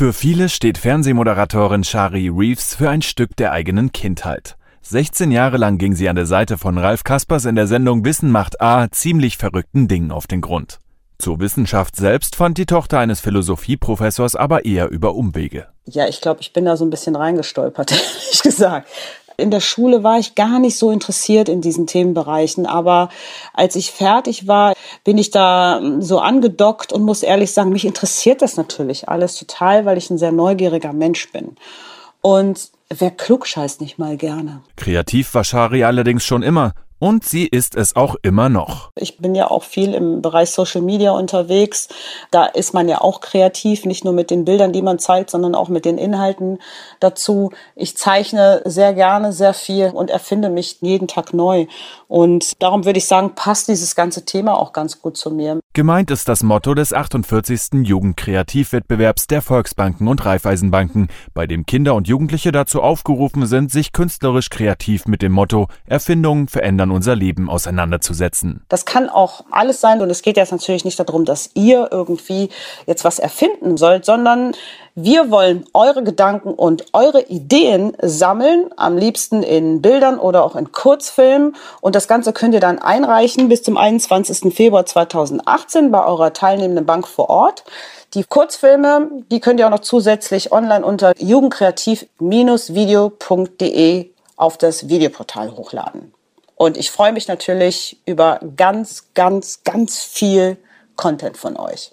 Für viele steht Fernsehmoderatorin Shari Reeves für ein Stück der eigenen Kindheit. 16 Jahre lang ging sie an der Seite von Ralf Kaspers in der Sendung Wissen macht A ziemlich verrückten Dingen auf den Grund. Zur Wissenschaft selbst fand die Tochter eines Philosophieprofessors aber eher über Umwege. Ja, ich glaube, ich bin da so ein bisschen reingestolpert, ehrlich gesagt in der Schule war ich gar nicht so interessiert in diesen Themenbereichen. Aber als ich fertig war, bin ich da so angedockt und muss ehrlich sagen, mich interessiert das natürlich alles total, weil ich ein sehr neugieriger Mensch bin. Und wer klug scheißt nicht mal gerne. Kreativ war Shari allerdings schon immer. Und sie ist es auch immer noch. Ich bin ja auch viel im Bereich Social Media unterwegs. Da ist man ja auch kreativ, nicht nur mit den Bildern, die man zeigt, sondern auch mit den Inhalten dazu. Ich zeichne sehr gerne sehr viel und erfinde mich jeden Tag neu. Und darum würde ich sagen, passt dieses ganze Thema auch ganz gut zu mir. Gemeint ist das Motto des 48. Jugendkreativwettbewerbs der Volksbanken und Raiffeisenbanken, bei dem Kinder und Jugendliche dazu aufgerufen sind, sich künstlerisch kreativ mit dem Motto Erfindungen verändern unser Leben auseinanderzusetzen. Das kann auch alles sein und es geht jetzt natürlich nicht darum, dass ihr irgendwie jetzt was erfinden sollt, sondern wir wollen eure Gedanken und eure Ideen sammeln, am liebsten in Bildern oder auch in Kurzfilmen. Und das Ganze könnt ihr dann einreichen bis zum 21. Februar 2018 bei eurer teilnehmenden Bank vor Ort. Die Kurzfilme, die könnt ihr auch noch zusätzlich online unter jugendkreativ-video.de auf das Videoportal hochladen. Und ich freue mich natürlich über ganz, ganz, ganz viel Content von euch.